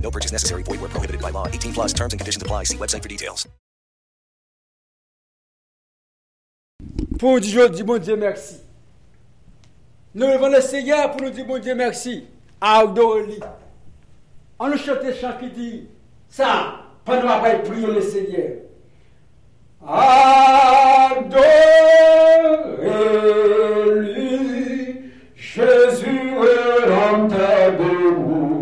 No purchase necessary. Void where prohibited by law. 18 plus terms and conditions apply. See website for details. Pour dire, dis bon Dieu merci. Nous levons le Seigneur pour nous dire bon Dieu merci. À adorer. On nous chante chant qui dit ça pendant après prier le Seigneur. Adorez-lui, Jésus est l'homme de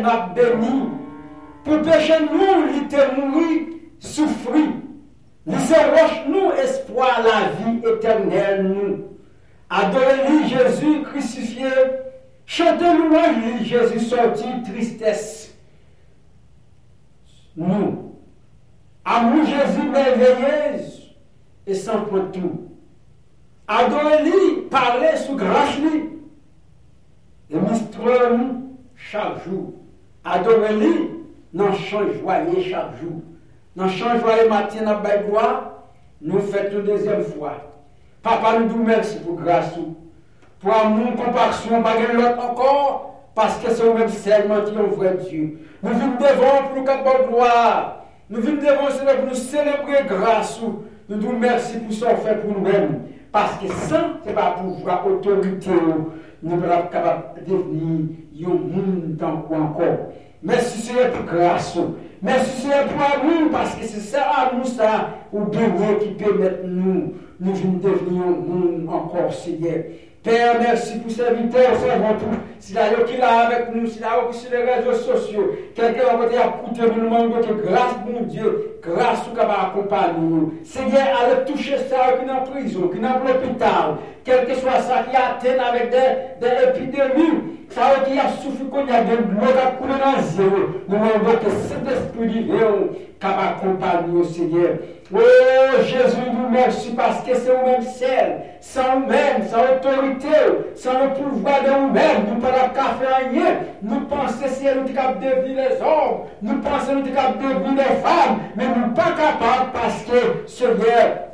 notre béni. Pour pécher nous, il souffrir. Il se roche nous espoir la vie éternelle nous. Adorez-lui, Jésus crucifié. Chantez louange, lui, Jésus sorti tristesse. Nous. Amour Jésus merveilleuse et sans point tout. Adorez-lui, parlez sous grâce lui. Et monstrez-nous chaque jour. Adorez-lui, dans chaque jour. Dans chant joyeux matin, dans belle gloire, nous faisons une deuxième fois. Papa, nous vous merci pour grâce, pour amour, compassion, pas de l'autre encore, parce que c'est au même seulement qui un vrai Dieu. Nous venons devant pour nous capter gloire. Nous venons devant pour nous célébrer grâce. Nous vous merci pour ce fait pour nous-mêmes. Parce que sans, ce n'est pas pouvoir, autorité, nous ne sommes pas capables de Merci Seigneur pour grâce. Merci Seigneur pour amour, parce que c'est ça, amour, ça, ou bien qui permet nous, nous devenir un encore, Seigneur. Père, merci pour ces serviteurs, servant tout. Si la qui là avec nous, si la sur les réseaux sociaux, quelqu'un va côté à écouter, nous demandons grâce, mon Dieu, grâce ou capable accompagner nous. Seigneur, allez toucher ça qui est en prison, qui est dans l'hôpital, quel que soit ça qui atteint avec des, des épidémies. Ça qui a souffert qu'on y a de l'eau qui a coulé dans les yeux. Nous demandons que cet esprit divin capable accompagner nous, Seigneur. Oh Jésus, nous merci parce que c'est nous-mêmes seuls, sans nous-mêmes, sans autorité, sans le pouvoir de nous-mêmes, nous ne pouvons pas faire rien. Nous pensons si nous sommes capables de devenir les hommes, nous pensons nous sommes capables de devenir les femmes, mais nous ne sommes pas capables parce que Seigneur,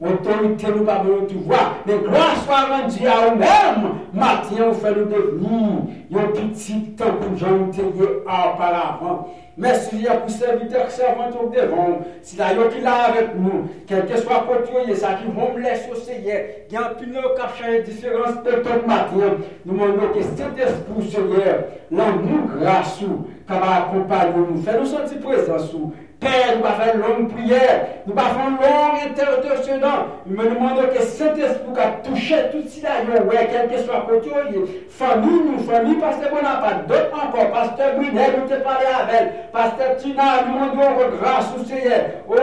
Autorité nous pas besoin de tout voir. Mais grâce soit rendue à nous-mêmes. Maintenant, on fait nous devenir. Un petit temps pour nous tenir auparavant. Ah, Merci pour serviteur servant au devant. Si la yo qui là avec nous, quel que soit côté, ça qui vont me laisser au il y a un pile qui différence de ton matin. Nous demandons que cet esprit, Seigneur, l'amour grâce, qui va accompagner nous, faire nous sentir présents Père, nous allons faire une longue prière, nous allons faire une longue intercession. Nous me demandons que cet esprit a touché tout cela, ouais, quel que soit côté, famille, nous, famille, pasteur Bonaparte, d'autres encore, pasteur Brunel, nous te parlé avec pasteur Tina, nous demandons grâce au Seigneur. Oh,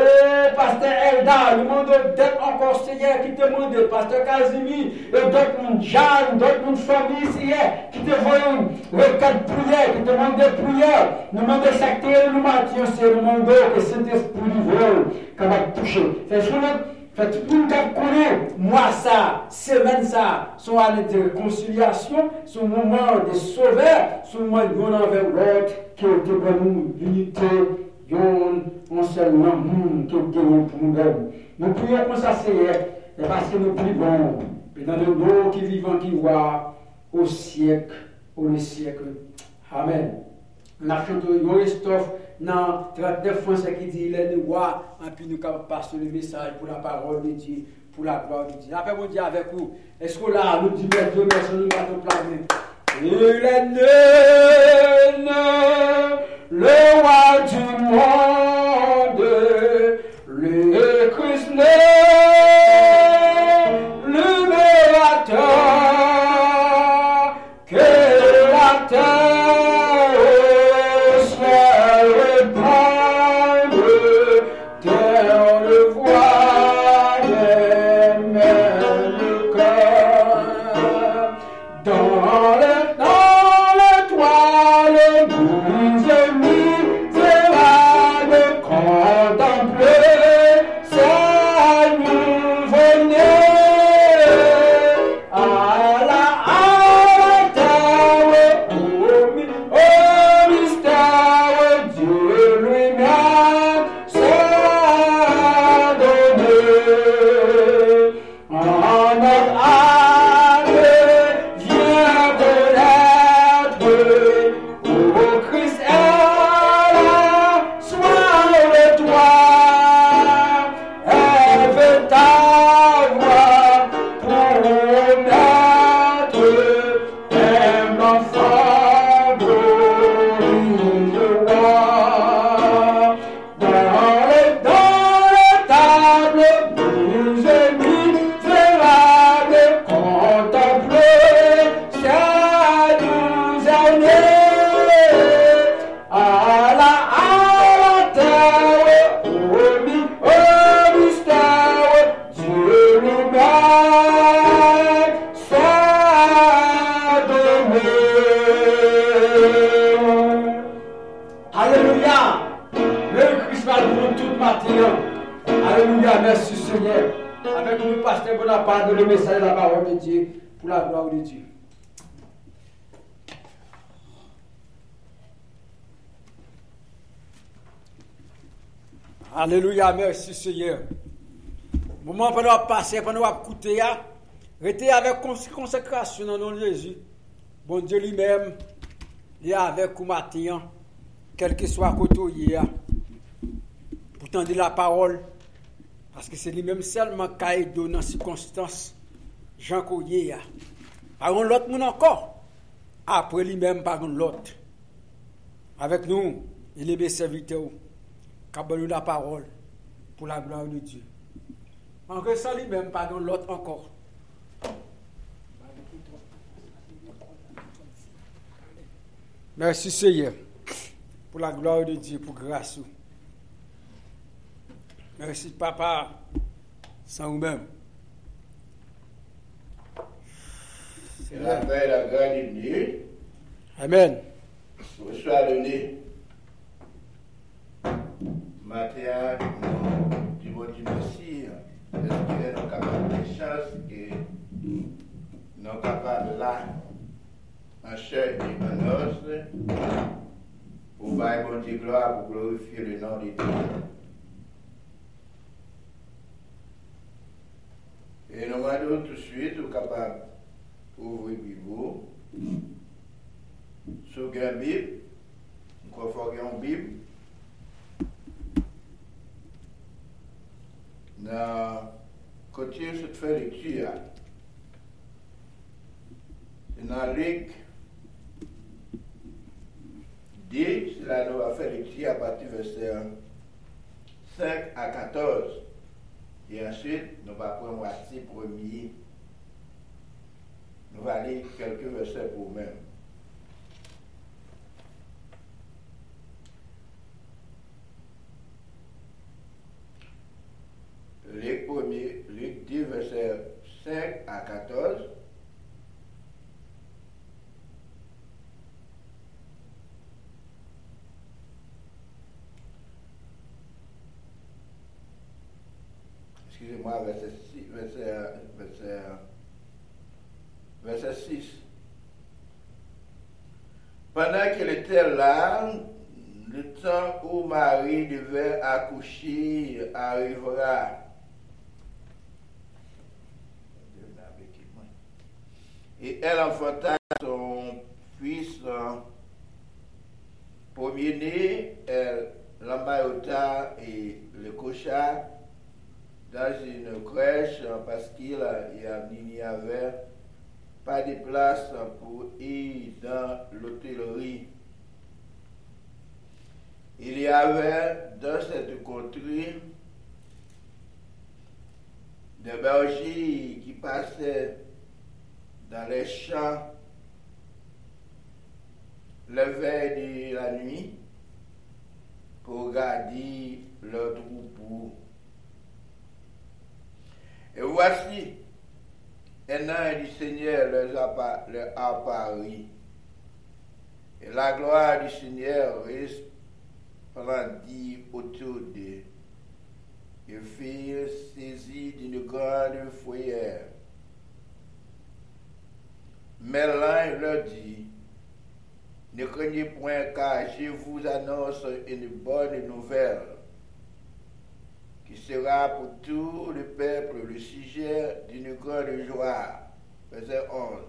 pasteur Elda, nous demandons d'être encore Seigneur qui te demande, pasteur Casimir, et d'autres monde, Jeanne, d'autres monde, famille, Seigneur, qui te voyons, requête prière, qui te demandent des prières, nous demandons chaque terre, nous matin, Seigneur, nous demandons que cet esprit divin capable de toucher. Fait fait tout le monde qui connaît, moi ça, semaine ça, son année de réconciliation, son moment de sauveur, son moment de l'un avec l'autre, qui est pour nous l'unité, un seul amour qui est pour nous-mêmes. Nous prions comme ça, Seigneur, et parce que nous prions, et dans le nom qui vivant, qui voit, au siècle, au siècle. Amen. On a chanté Christophe dans 39 Français qui dit il est roi, et puis nous passons le message pour la parole de Dieu, pour la gloire de Dieu. Après, on dit avec vous, est-ce que là, nous disons Dieu merci, nous planer? Il est né, le roi du monde, le Christ né, Alléluia. Le Christ pour nous tout matin. Alléluia. Merci Seigneur. Avec nous, pasteur Bonaparte, le message de la parole de Dieu pour la gloire de Dieu. Alléluia, merci Seigneur. Moment pendant passer, pendant écouter, restez avec consécration dans le nom de Jésus. Bon Dieu lui-même, il est avec vous matin quel que soit côté est, pour tendre la parole, parce que c'est lui-même seulement qui a dans les circonstances, Jean Coyer. Par contre, l'autre monde encore, après lui-même, par contre, l'autre. Avec nous, il est mes serviteurs, qui a la parole pour la gloire de Dieu. En ça lui-même, par l'autre encore. Merci Seigneur pour la gloire de Dieu, pour grâce. Merci Papa, sans vous-même. C'est la paix, la grâce de Dieu. Amen. Vous soit donné. Matin, nous disons Dieu merci. Est-ce qu'il est capable de chance et nous capables là, en chair et en os, pour bailler bon Dieu gloire, pour glorifier le nom de Dieu. Et nous demandons tout de suite, nous capables d'ouvrir Bible. Sur la Bible, nous confortons une Bible. Dans côté de cette lecture, dans Luc 10, là nous avons fait lecture à partir du verset 5 à 14. Et ensuite, nous allons prendre moitié premier. Nous allons lire quelques versets pour nous-mêmes. Luc 1er, Luc 10, verset 5 à 14. Excusez-moi, verset 6, verset, verset, verset 6. Pendant qu'il était là, le temps où Marie devait accoucher arrivera. Et elle enfanta son fils premier-né, elle l'emmaillota et le coucha dans une crèche parce qu'il n'y avait pas de place pour ir dans l'hôtellerie. Il y avait dans cette contrée des bergers qui passaient dans les champs le veille de la nuit pour garder leur troupeau. Et voici, un ange du Seigneur leur apparut. Et la gloire du Seigneur resplendit autour d'eux. Ils furent saisis d'une grande foyer. Mais l'ange leur dit, ne craignez point car je vous annonce une bonne nouvelle qui sera pour tout le peuple le sujet d'une grande joie. Verset 11.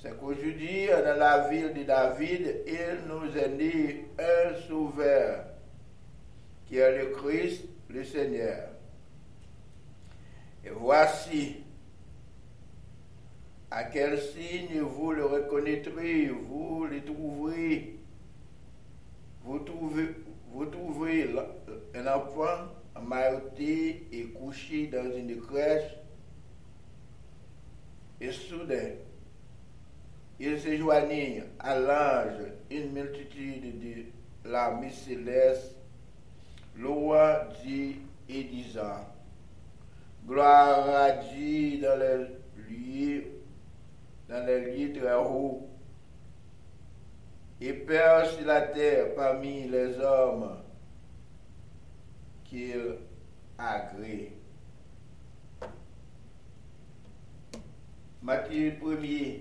C'est qu'aujourd'hui, dans la ville de David, il nous est né un sauveur, qui est le Christ, le Seigneur. Et voici, à quel signe vous le reconnaîtrez, vous le trouverez, vous trouvez, vous trouverez un enfant mailloté et couché dans une crèche, et soudain, il se joignit à l'ange une multitude de l'armée céleste, louant Dieu et disant, Gloire à Dieu dans les lieux, dans les lieux très hauts, et Père sur la terre parmi les hommes qu'il à gré. Matthieu 1er,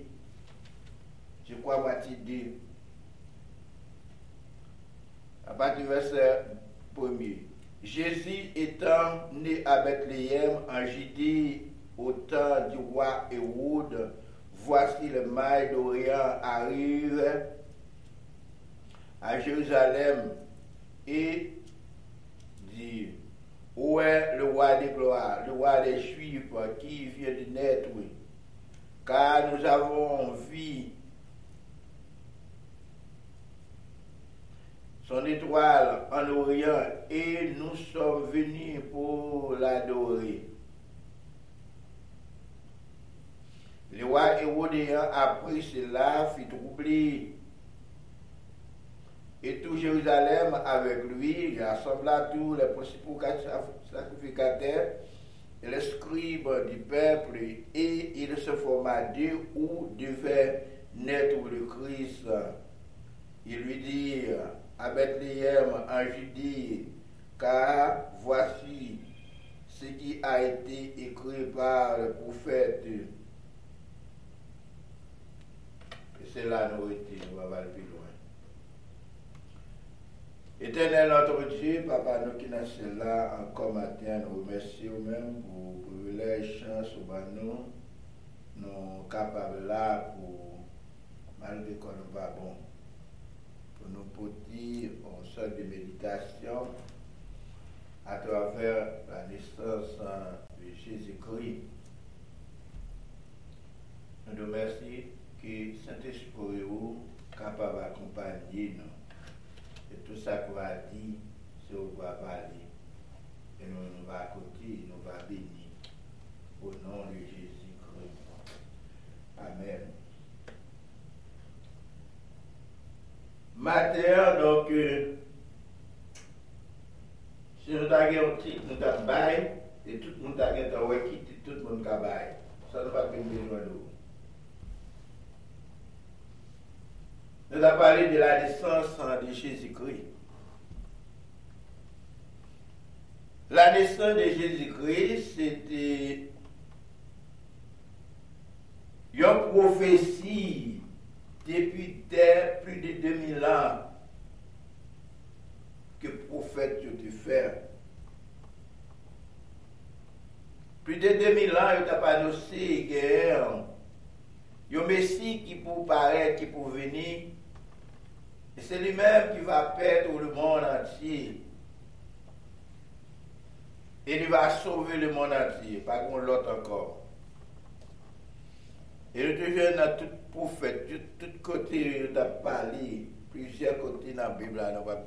je crois Matthieu 2, à partir du verset 1er. Jésus étant né à Bethléem en Judée au temps du roi Hérode, voici le mail d'Orient arrive à Jérusalem et dit, où est le roi des gloires, le roi des Juifs qui vient de naître Car nous avons vu son étoile en Orient et nous sommes venus pour l'adorer. Le roi Hérodéen apprit cela, fit troubler et tout Jérusalem avec lui. Il rassembla tous les principaux sacrificateurs et les scribes du peuple et il se forma deux où devait naître le Christ. Il lui dit à Bethléem en Judée, car voici ce qui a été écrit par le prophète. Et c'est là nous été, nous va aller plus loin. Éternel notre Dieu, Papa, nous qui sommes là encore matin, nous remercions même pour le privilège, chance, nous, nous capables là pour, malgré qu'on ne pas bon, pour nous porter en sorte de méditation à travers la naissance de Jésus-Christ. Nous nous remercions que Saint-Esprit est capable d'accompagner nous. Et tout ça qu'on va dire, c'est on va parler. Et nous, nous va côté, nous va bénir. Au nom de Jésus-Christ. Amen. Matin, donc, euh, si nous avons un titre, nous avons bail, et tout le monde a un quitter, tout le monde a bail. Ça ne va pas besoin de nous. Avons parlé de la naissance de Jésus-Christ. La naissance de Jésus-Christ, c'était une prophétie depuis plus de 2000 ans que le prophète a fait. Plus de 2000 ans, il a annoncé qu'il y a un Messie qui peut paraître, qui peut venir. C'est lui-même qui va perdre le monde entier. Et il va sauver le monde entier, pas contre l'autre encore. Et le toujours dans tout prophète, de tout côté, il a parlé, plusieurs côtés dans la Bible, on va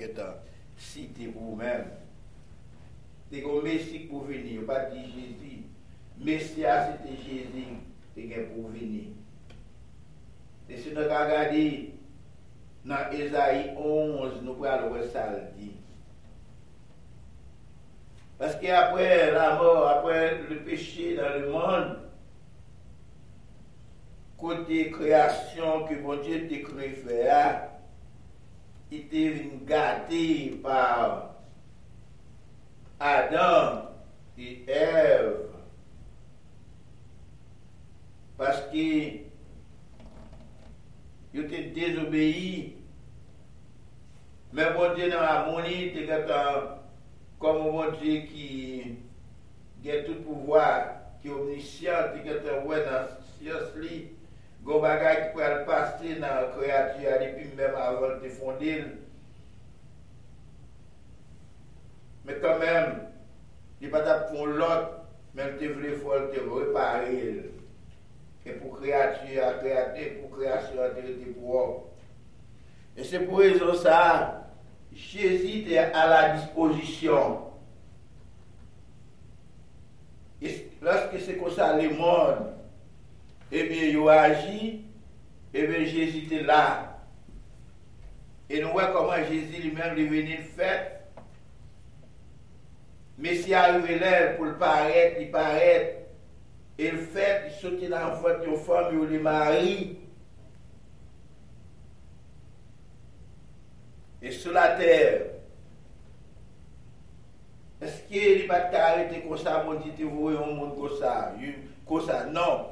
citer pour vous-même. C'est un Messie pour venir, pas dire Jésus. Messia, c'était Jésus qui est pour venir. Et si nous regardons dans Esaïe 11, nous pouvons voir ça dit. Parce qu'après la mort, après le péché dans le monde, côté création que mon Dieu t'a créé faire, il était gâté par Adam et Ève. Parce que ils étaient désobéis. Men bon diye nan amouni, te gata komon bon diye ki gen tout pouvoi, ki omnisyan, te gata wè nan sios li, go bagay ki pral pase nan kreatu ya depi mèm avan te fondil. Men kanmèm, li patap fon lot, men te vle fol te reparil. E pou kreatu ya kreatè, pou kreasyon te rete pou wò. E se pou rezon sa, Jésus est à la disposition. Lorsque c'est comme ça, le monde, eh bien, il a agi, eh bien, Jésus était là. Et nous voyons comment Jésus lui-même est venu faire. Mais s'il arrivé là pour le paraître, il paraît, et le fait, il sautait dans la faute de femme, il le mari. Et sur la terre, est-ce qu'il que li pat ka arete kon sa, bon Dieu te voye yon moun kon sa, yon kon sa, non.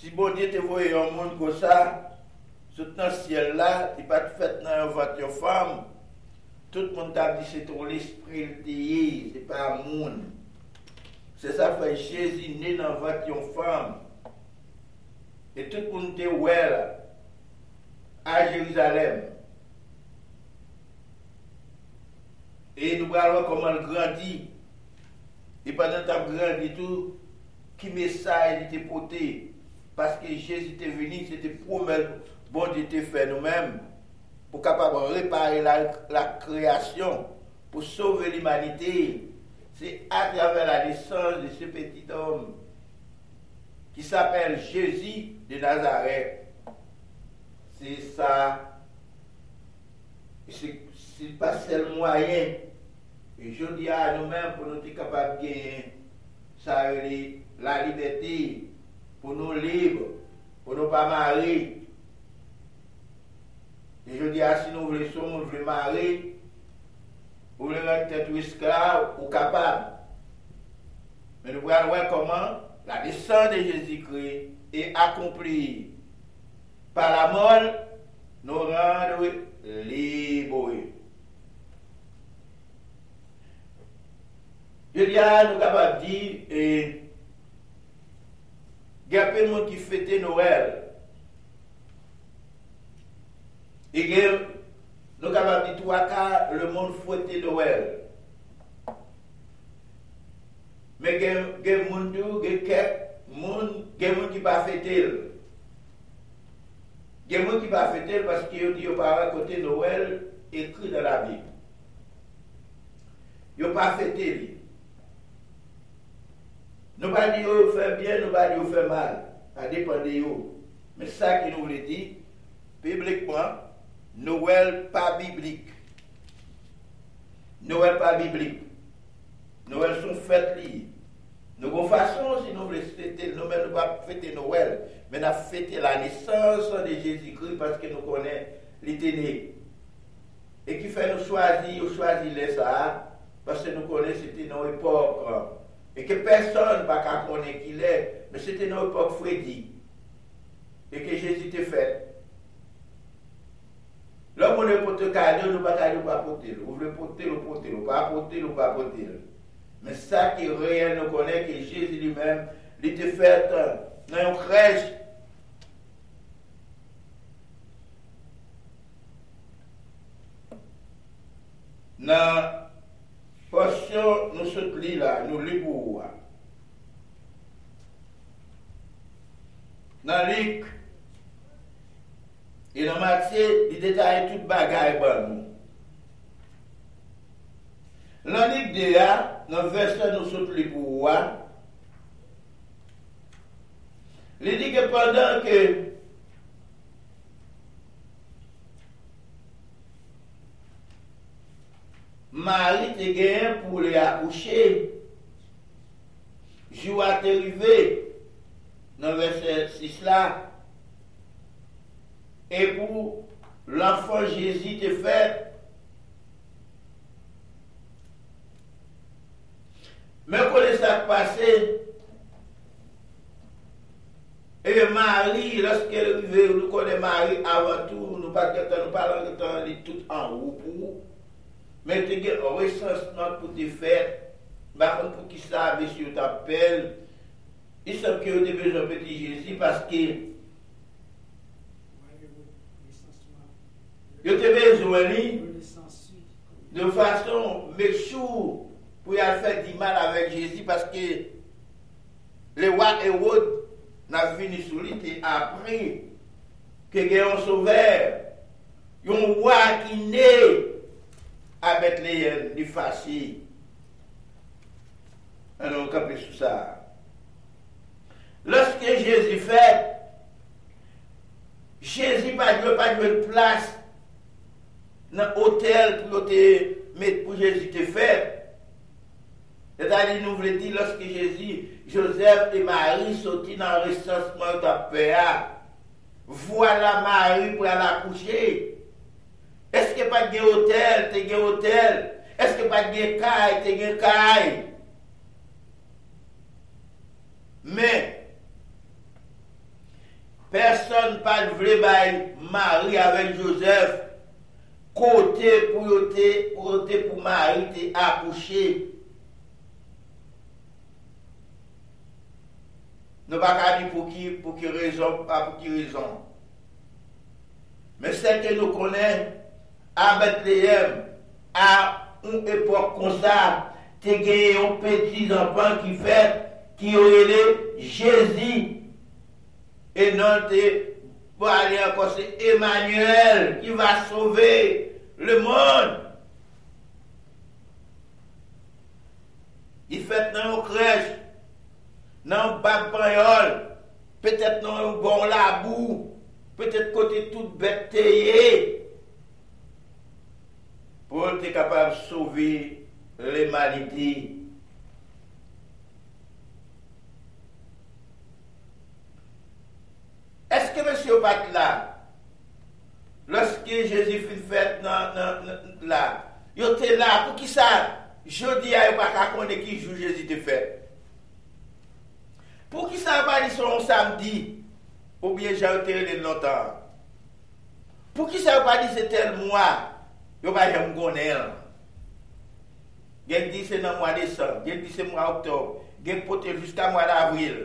Si bon Dieu te voye yon moun kon sa, sot nan siel la, li pat fet nan yon vat yon fam, tout moun tap di se ton l'esprit te ye, se pa moun. Se sa fay Jésus nan vat yon fam, et tout moun te wè la, a Jérusalem. Et nous voyons comment elle grandit. Et pendant qu'elle grandit tout, qui message était porté? Parce que Jésus était venu, c'était pour bon Dieu fait nous-mêmes, pour capable réparer la, la création, pour sauver l'humanité. C'est à travers la naissance de ce petit homme qui s'appelle Jésus de Nazareth. C'est ça. C'est pas seul moyen. Et je dis à nous-mêmes pour nous être capables de gagner ça, la liberté, pour nous libres, pour nous pas marier. Et je dis à si nous voulons, nous voulons marier, vous voulez rendre tête esclave ou capable. Mais nous voyons voir comment la naissance de Jésus-Christ est accomplie par la mort, nous rendre libres. Je dis à nous capables de dire, et il y a plein de monde qui fête Noël. Et nous de dire, trois cas, le monde fête Noël. Mais il y a des gens qui ne pas fêter. Il y a des gens qui ne pas fêter parce qu'ils disent pas raconter Noël écrit dans la Bible. Ils n'ont pas fêté. Nous ne pas dire qu'ils fait bien, nous ne pas dire qu'ils fait mal. Ça dépend de eux. Mais ça qui nous voulait dire, bibliquement, Noël pas biblique. Noël pas biblique. Noël sont fêtes liées. Nous avons façon, si nous voulons fêter, nous ne pas fêter Noël, mais nous fêter la naissance de Jésus-Christ parce que nous connaissons l'été Et qui fait nous choisir, choisir les ça, parce que nous connaissons c'était une époque. Et que personne ne va connaître qui est, mais c'était une époque Freddy. Et que Jésus était fait. L'homme, on est pour te cadeau, nous ne pas porter. Vous voulez porter, vous porter, vous pas porter, vous pas porter. Mais ça qui est réel, nous connaît que Jésus lui-même, il était fait dans une crèche. publik. E nan matse, li detaye tout bagay ban nou. Lan lik de ya, nan versen nou sot li pou wa, li di ke pandan ke mari te gen pou li akouche, jou a te rive, dans verset 6 là, et pour l'enfant Jésus te fait Mais quand ça passé, et Marie, lorsqu'elle est arrivée, nous connaissons Marie avant tout, nous parlons nous de tout en haut pour mais tu as un pour te faire, par contre, pour qui ça, monsieur t'appelle, il semble que vous avez besoin de petit Jésus parce que vous avez besoin de façon méchante pour faire du mal avec Jésus parce que le roi Hérode n'a fini sur lui et appris que y a un sauveur, un roi qui naît à Bethléem du fâché. Alors, on sur ça. Lorsque Jésus fait, Jésus n'a pas de place dans l'hôtel pour, pour Jésus te fait. C'est-à-dire, nous voulons dire, lorsque Jésus, Joseph et Marie sont dans le recensement de paix, voilà Marie pour aller accoucher. Est-ce qu'il n'y a pas de hôtel, de hôtel? Eske pa gen kay, te gen kay. Men, Person pa vle bay mari avèk Joseph, kote pou yote, kote pou mari te akouche. Nou pa ka di pou ki, pou ki rezon, pa pou ki rezon. Men se ke nou konen, a Bethlehem, a un epok konsa, te genye yon peti zanpan ki fet, ki yo ele Jezi, Et non, c'est pour aller encore, c'est Emmanuel qui va sauver le monde. Il fait dans nos crèches, dans nos babayol, peut-être dans nos bon labou, peut-être côté toute bête pour être capable de sauver les maladies yo pat la, loske Jezi fin fèt nan, nan, nan la, yo te la pou ki sa, jodi a yo pa kakonde ki jou Jezi te fèt. Pou ki sa pa li son samdi, ou bien jan yo te rele notan. Pou ki sa yo pa li se tel mwa, yo pa jem gonen. Gen di se nan mwa desan, gen di se mwa oktob, gen pote jiska mwa d'avril.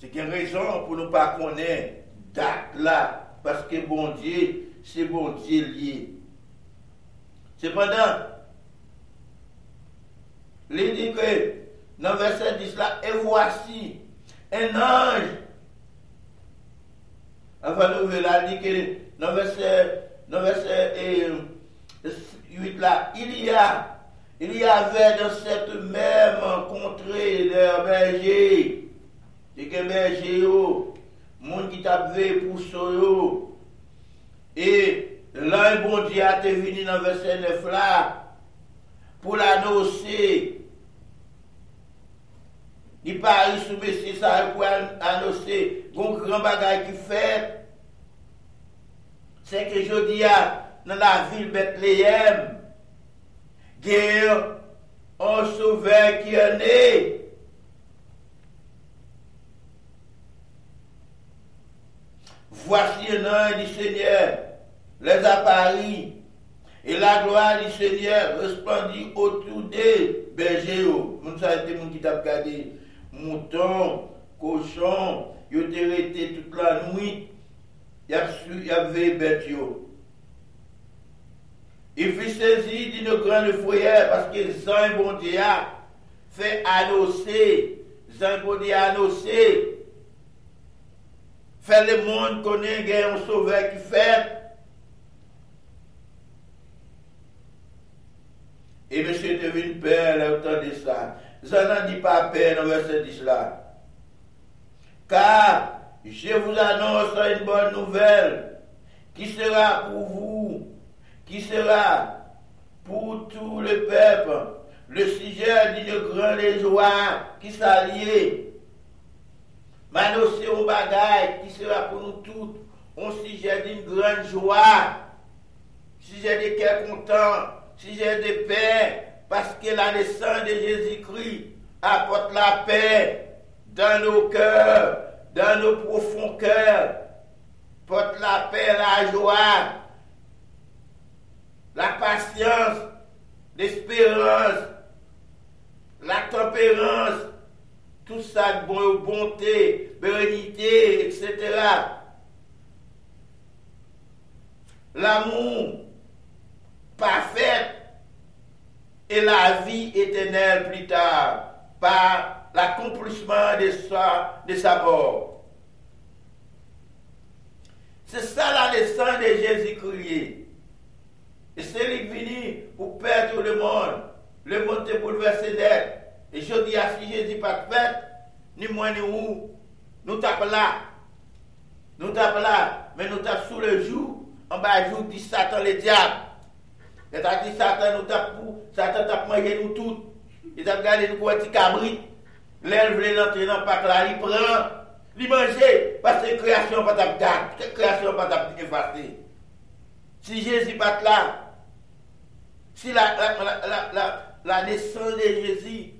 Se gen rezon pou nou pa konen dat la, paske bon di, se bon di li. Sependan, li di ke, nan verset 10 la, e vwasi, en anj, avan nou ve la, di ke, nan verset, verset 8 la, il y a, il y ave dans cette même contrée de berger, te gen berje yo, moun ki tap ve pou so yo, e lan bon di a te vini nan verse 9 la, pou la l'anose, di pari sou mesi sa pou anose, goun gran bagay ki fet, se ke jodi ya nan la vil Betleyem, gen an souve ki ane, Vwasi nan di seigneur. Les apari E la gloa di seigneur Resplandi otou de Berje yo Moun sa ete moun ki tap gade mouton, cochon, yo te rete toute la nuit, y avait bête yo. Il fut saisi d'une grande foyer parce que Zan bon Dieu fait annoncer, Zan bon Dieu annoncer, fait le monde connaît qu'il y a un sauveur qui fait. Et monsieur devine père, autant de ça. Ça n'en dit pas peine au verset 10 là. Car je vous annonce une bonne nouvelle qui sera pour vous, qui sera pour tout le peuple, le sujet d'une grande joie qui s'allie. M'annoncer un bagage qui sera pour nous tous un sujet d'une grande joie, sujet de cœur content, sujet de paix, parce que la naissance de Jésus-Christ apporte la paix dans nos cœurs, dans nos profonds cœurs, porte la paix, la joie, la patience, l'espérance, la tempérance, tout ça, bonté, bénédicité, etc. L'amour parfait et la vie éternelle plus tard par l'accomplissement de sa, de sa mort. C'est ça la naissance de Jésus-Christ. Et c'est lui venu pour perdre le monde. Le monde est bouleversé d'être. Et je dis à si Jésus pas de ni moi ni où, nous tapons là. Nous tapons là, mais nous tapons sous le jour, en bas jour dit Satan le diable. Et t'as dit Satan nous tape pour, Satan tape manger nous tous. Il t'a regardé nous pour un petit cabrit. L'elle voulait dans le pack là, il prend, il mange, parce que création pas tape création pas tape effacer. Si Jésus pas là, si la, la, la naissance de Jésus,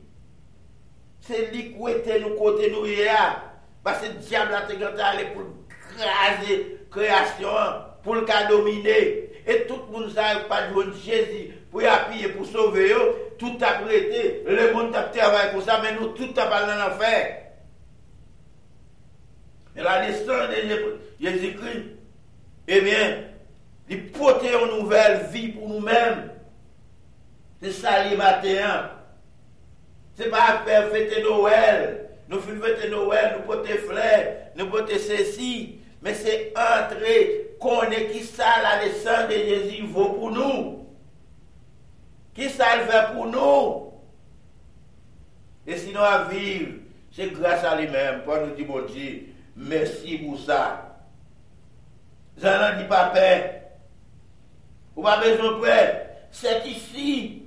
c'est lui qui était nous côté nous hier, parce que le diable a été allé pour craser création, pour le dominer. Et tout le monde sait pas de Jésus pour appuyer, pour sauver eux. Tout a prêté, le monde a travaillé pour ça, mais nous, tout a pas dans l'enfer. Et la naissance de Jésus-Christ, eh bien, il porte une nouvelle vie pour nous-mêmes. C'est ça les matins. C'est pas faire fêter Noël. Nous fêter Noël, nous porter fleurs, nous porter ceci. Mais c'est entrer, connaître qui ça la naissance de Jésus vaut pour nous. Qui ça le fait pour nous? Et sinon à vivre, c'est grâce à lui-même. Pour nous dire, bon Dieu, merci pour ça. J'en dis pas paix. Ou pas besoin de. C'est ici,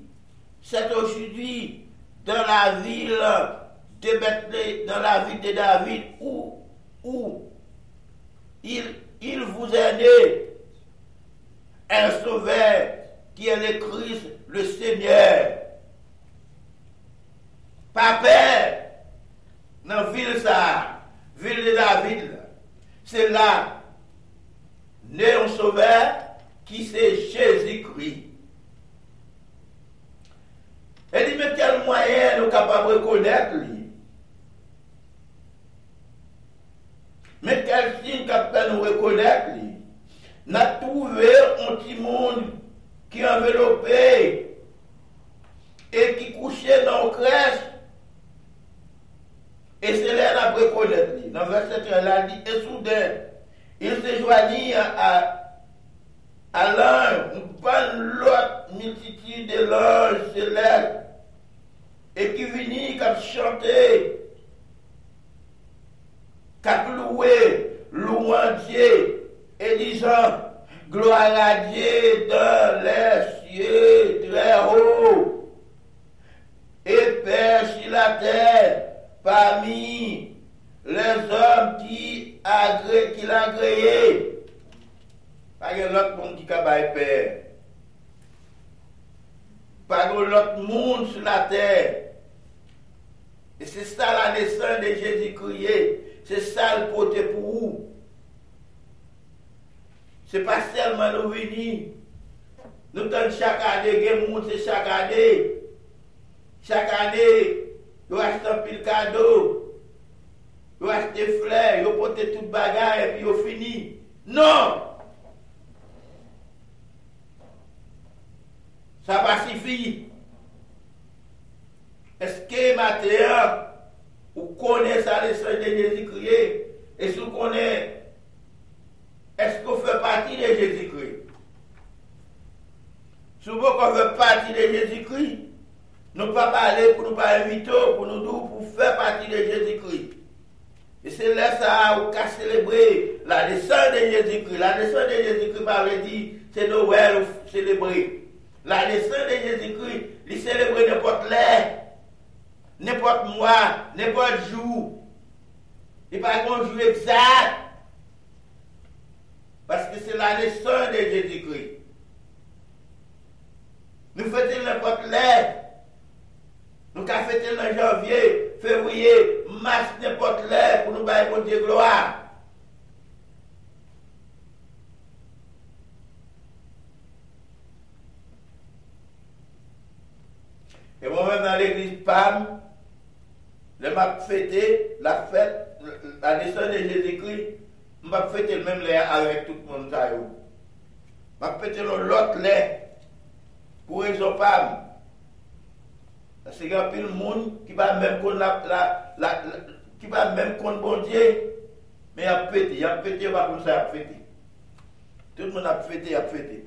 c'est aujourd'hui, dans la ville de Bethléem, dans la ville de David, où, il, vous est né un sauveur qui est le Christ, le Seigneur. Peur, dans la ville ville de David, c'est là, né un sauveur qui c'est Jésus-Christ. Elle dit, mais quel moyen nous sommes capables de reconnaître lui Mais quel signe nous nous reconnaître lui Nous avons trouvé un petit monde qui enveloppé et qui couchait dans le crèche. Et c'est là qu'on reconnaître lui. Dans le verset 13, il dit, et soudain, il se joignit à à l'un, pas l'autre multitude de l'ange céleste, et qui venit comme chanter, qu'à louer, louant Dieu, et disant, gloire à Dieu dans les cieux très haut, et Père sur la terre, parmi les hommes qui, agré, qui l'a agréé. Pas de l'autre monde qui a père. Pas de l'autre monde sur la terre. Et c'est ça la naissance de Jésus-Christ. C'est ça le côté pour vous. C'est pas seulement nous venir. Nous donnons chaque année, il monde, c'est chaque année. Chaque année, nous achetons un pile cadeau. Nous achetons des fleurs, nous portons tout bagage et puis nous fini. Non! Ça pacifie. Est-ce que maintenant, vous connaissez ça, les soins de Jésus-Christ? Et si vous connaissez, est-ce que vous faites partie de Jésus-Christ? Si vous faites partie de Jésus-Christ, nous ne pouvons pas parler pour nous inviter, pour nous dire, pour faire partie de Jésus-Christ. Et c'est là ça où qu'à célébrer la naissance de Jésus-Christ. La naissance de Jésus-Christ, par dit, c'est Noël célébrer. La naissance de Jésus-Christ, il célèbre n'importe l'heure, n'importe mois, n'importe jour. A pas un jour exact. Parce que c'est la naissance de Jésus-Christ. Nous faisons n'importe l'heure. Nou ka fete nan janvye, fevriye, mars, nepot lè, pou nou baye moun diye gloa. E moun mèm nan l'Eglise Pam, le map fete, la fete, la desan de Jésus-Christ, map fete l mèm lè avèk tout moun zayou. Map fete l lot lè, pou rezon Pam, Parce qu'il y a plus de monde qui va même contre la, la, la, qui va même contre bon Dieu, mais il a fêté, il a fêté, il va comme ça, il a fêté. Tout le monde a fêté, il a fêté.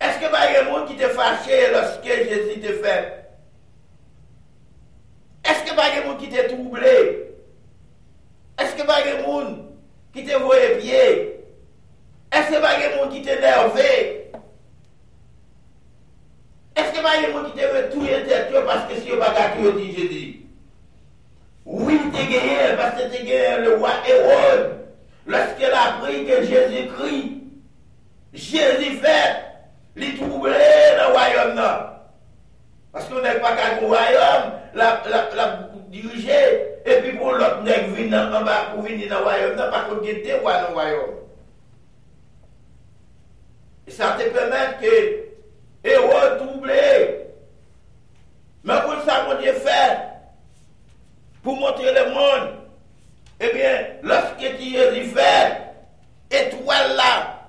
Est-ce que y a des gens qui te fâché lorsque Jésus te fait Est-ce que y a des gens qui te troublé Est-ce que y a des gens qui te voyaient pied Est-ce que y a des gens qui t'énervé Est-ce que des gens qui te tout tête parce que si vous pas tout dit Jésus Oui, tu gagné parce que tu gagné le roi Hérode lorsqu'il a appris que Jésus-Christ Jésus fait, li troublé dans le royaume. Parce qu'on n'est pas qu'à un royaume, la, la, diriger, et puis pour l'autre nèg venir en dans le royaume nan, par contre, il y a deux rois dans le royaume. Et ça te permet que et redoublé. Mais pour ça, mon Dieu fait, pour montrer le monde, eh bien, lorsque Dieu fait, étoile là,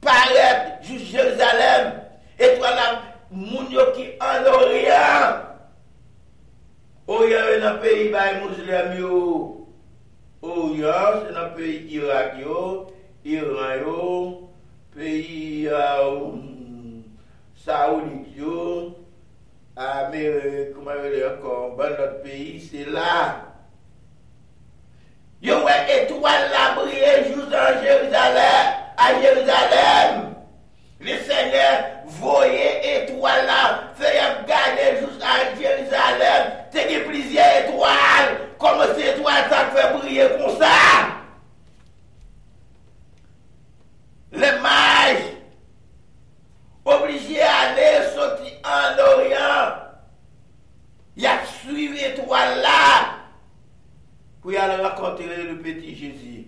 paraît du Jérusalem, étoile là, mounio qui en l'Orient, Orient oh, est un pays by yo, oh, Orient c'est un pays Irak, yo, Iran, yo, pays euh, saoudite, Amérique, comment encore, bon, notre pays, c'est là. Yo ouais étoile la briller juste Jérusalem, à Jérusalem. Le Seigneur voyait étoile là, fait garder juste à Jérusalem. C'est plusieurs étoiles. Comment ces étoiles ça fait briller comme ça? Les mages obligés d'aller sortir en Orient. Il a suivi étoile là pour aller rencontrer le petit Jésus.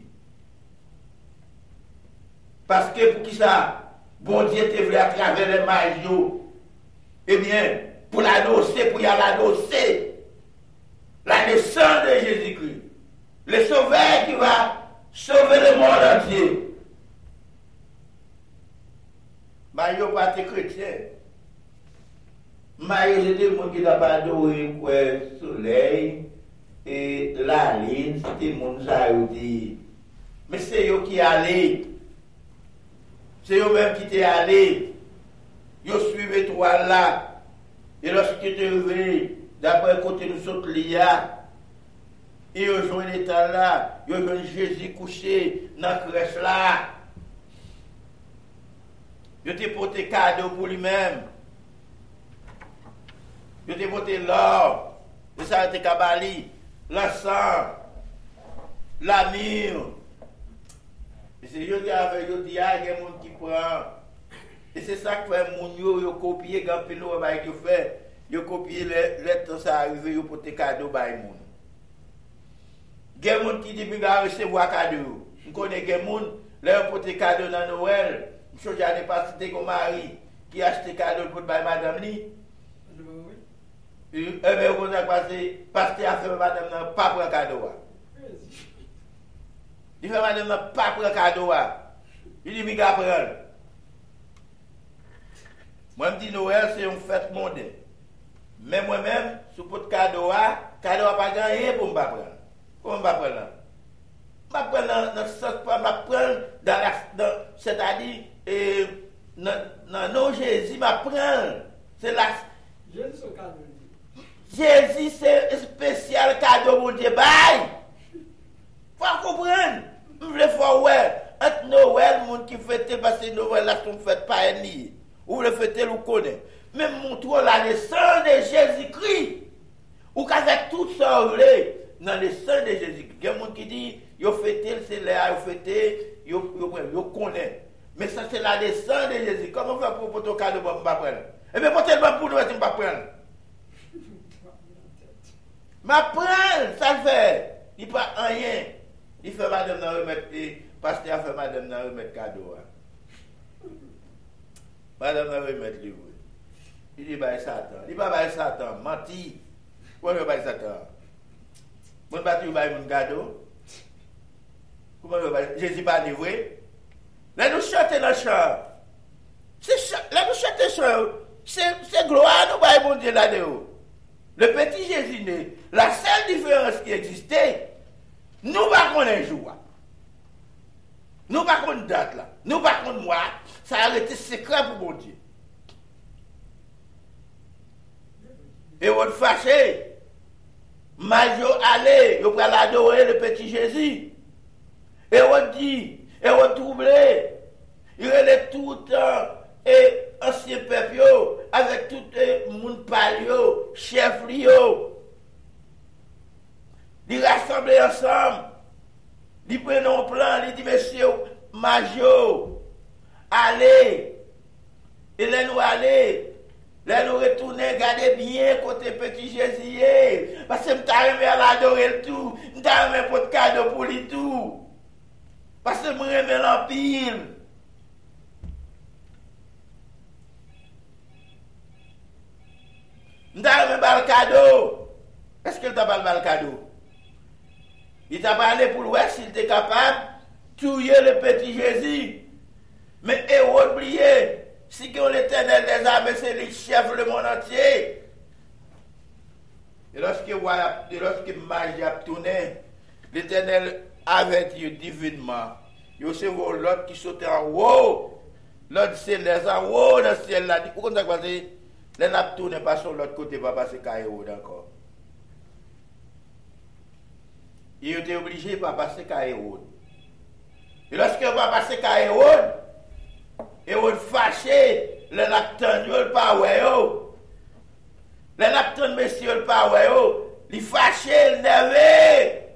Parce que pour qui ça? Bon Dieu te voulu à travers les mages, eh bien, pour l'annoncer, pour y aller annoncer la naissance de Jésus-Christ. Le sauveur qui va sauver le monde entier. Mais yo pas de chrétien. C'est des gens qui n'ont pas adoré le soleil et la ligne, c'était mon dit. Mais c'est eux qui allaient. C'est eux-mêmes qui étaient allés. Ils suivaient toi là. Et lorsque tu es arrivé, d'après côté nous sommes là, ils ont l'état là, ils ont Jésus couché dans la crèche là. Yo te pote kado pou li men. Yo te pote lor. Yo sa te kabali. Lansan. La mir. E se yo te ave yo di a gen moun ki pran. E se sa kwe moun yo yo kopye gampil ou e bay ki yo fe. Yo kopye let to sa arive yo pote kado bay moun. Gen moun ki di bi ga resevo a kado. Mkone gen moun le yo pote kado nan Noel. Choja ne pa site kon mari ki achete kado kout bay madame li. Eme yo kontak pase, paste a feme madame nan pa pre kado wa. Di feme madame nan pa pre kado wa. Li di mi ga pren. Mwen mdi Noël se yon fèt mondè. Men mwen men, sou pot kado wa, kado wa pa gan yon e, pou mba pren. Kou mba pren lan? Mba pren nan sot pa, mba pren dan la, c'est-à-dire, dans nos Jésus, je prends. C'est la. Jésus, c'est cadeau. Jésus, c'est un spécial cadeau, mon Dieu. Bye! Faut comprendre. Je veux faire ouais. Entre Noël, monde qui fête, parce que Noël, là, sont fêtes pas un ou le fêter ou connaît. Mais montre la naissance de Jésus-Christ. Ou qu'avec tout ça, dans la naissance de Jésus-Christ. Il y a des gens qui disent, yo fêter, c'est là, yo, yo, yo connaît. Mais ça, c'est la descente de Jésus. Comment faire pour porter le cadeau bon, pour ne pas prendre Eh bien, portez le bon pour nous, je ne pas prendre. Mais prendre, ça le fait. Il ne prend rien. Il fait madame dans remettre, pasteur fait madame dans remettre cadeau. Madame dans remettre livre. Il dit, bah, Satan. Il dit, bah, Satan, menti. Pourquoi bon, bah, Satan Mon bâti, il bah, mon cadeau. Comment Jésus pas livré Là, nous chantons le chant. Là, nous chantons chant. C'est gloire, nous, bah, mon Dieu, là-dedans. Le petit Jésus la seule différence qui existait, nous, pas qu'on un jour. Nous, pas qu'on date là. Nous, pas qu'on mois. Ça a été secret pour mon Dieu. Et on fâché. Majo allé, on va l'adorer le petit Jésus. Et on dit, et retrouver, il est tout le temps, et ancien peuple, avec tout le monde palio, chef lio, ils rassembler ensemble, ils prennent un plan, ils disent, messieurs, Majo, allez, et là nous aller, là nous retourner, gardez bien côté petit Jésus, parce que nous t'arrivons à l'adorer tout, nous t'arrivons pour le cadeau pour lui tout. Parce que je aimé l'empire. Je aimé le cadeau. Est-ce qu'il t'a pas le cadeau? Il t'a parlé pour l'Ouest, s'il était capable de tuer le petit Jésus. Mais et oublié, si l'éternel des armées, c'est le chef le monde entier. Et lorsque, et lorsque magie a tourné, l'éternel avèk yo divinman. Yo se vò lòt ki sote an wò, lòt se lè san wò nan sè lè di. Ou kon tak wazè, lè nap tou ne pason lòt kote pa pase kaye wò dankò. Yo te oblige pa pase kaye wò. E lòske wò pa pase kaye wò, e wò fache lè nap tan yo lè pa wè yo. Lè nap tan mesye lè pa wè yo, li fache lè neve.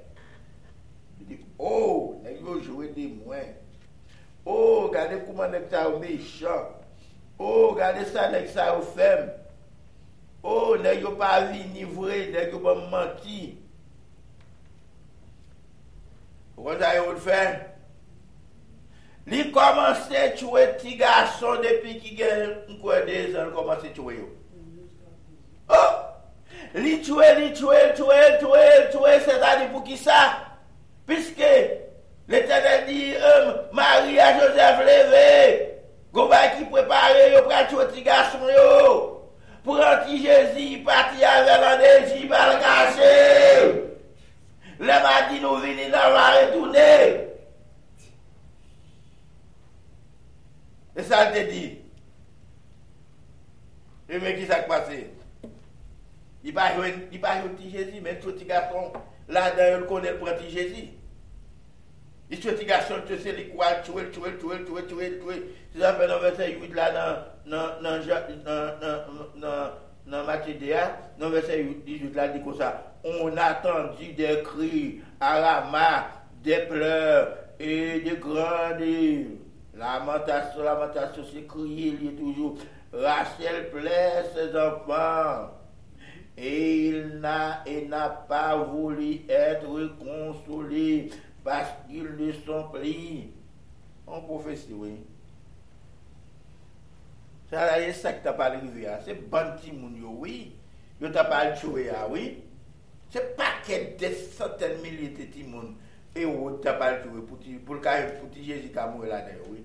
Oh, nèk yo jwè de mwen. Oh, gade kouman nèk sa ou mechan. Oh, gade sa nèk sa ou fem. Oh, nèk yo pa vinivre, nèk yo pa manti. Wè sa yo l'fè? Li komanse chwe ti gason depi ki gen mkwe de zan komanse chwe yo. Oh! Li chwe, li chwe, chwe, chwe, chwe, se zani pou ki sa? Puisque l'Éternel dit, euh, Marie à Joseph levé, Goba qui prépare, yo tuer petit garçon yo. Pour anti Jésus, parti avec l'année, va le cacher. Le m'a dit nous venons dans la retourner. Et ça te dit. Et mais qui s'est passé? Il pas il pas petit Jésus, mais tout petit garçon là-dedans il connaît le petit Jésus. Il tout petit garçon tu sais les quoi tuer tuer tuer tuer tuer tuer. C'est ça dans verset 8 là dans dans dans dans dans dans Matthieu 1, dans verset 18 là dit comme ça on a entendu des cris à Rama, des pleurs et des grandes lamentations, lamentations, c'est crier, il est toujours. Rachel plaît ses enfants. et il n'a n'a pas voulu être consolé parce qu'ils ne sont pris en prophétie, oui. Ça, c'est ça que tu t'as pas arrivé, c'est banti moun oui. Yo t'as pas tué, oui. C'est pas que des centaines de milliers de timoun et ou t'as pas tué pour pour pour Jésus qui a mouru là-dedans, oui.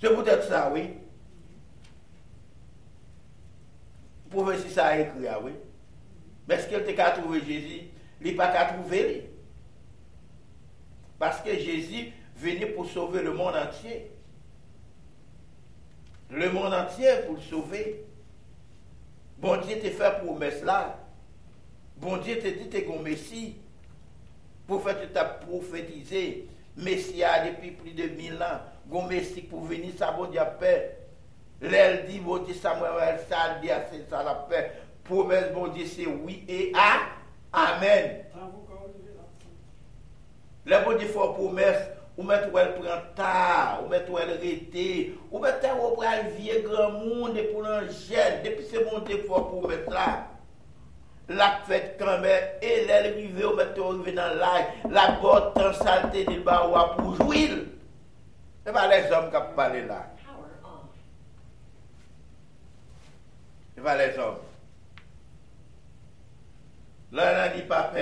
C'est peut-être ça, oui. Si ça a écrit, oui. Mais est-ce qu'il t'a trouvé Jésus? Il n'a pas qu'à trouver. Parce que Jésus venait pour sauver le monde entier. Le monde entier pour le sauver. Bon Dieu t'a fait promesse là. Bon Dieu te dit que tu Messie. Tu as prophétisé. Messie a depuis plus de mille ans. Gon Messie pour venir, ça bon Dieu paix. Lèl di, bon di sa mwen wèl sa, di a se sa la fè. Promès bon di se oui e a. Amen. Lèl bon di fò promès. Ou met wèl pranta, ou met wèl rete, ou met wèl pral vie gran moun de pou nan jèl, depi se moun te fò pou met la. Lak fèt kranmè, e lèl rive ou met wèl rive nan laj, la bot tan salte de ba wapou jouil. E ba lè zom kap pale laj. Pas les hommes. Là, on dit, papa,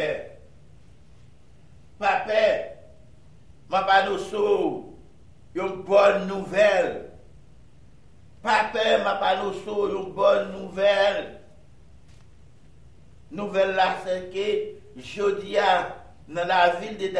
ma pas nous une bonne nouvelle. Papa, ma pas nous une bonne nouvelle. Nouvelle là, c'est que Jodia, dans la ville de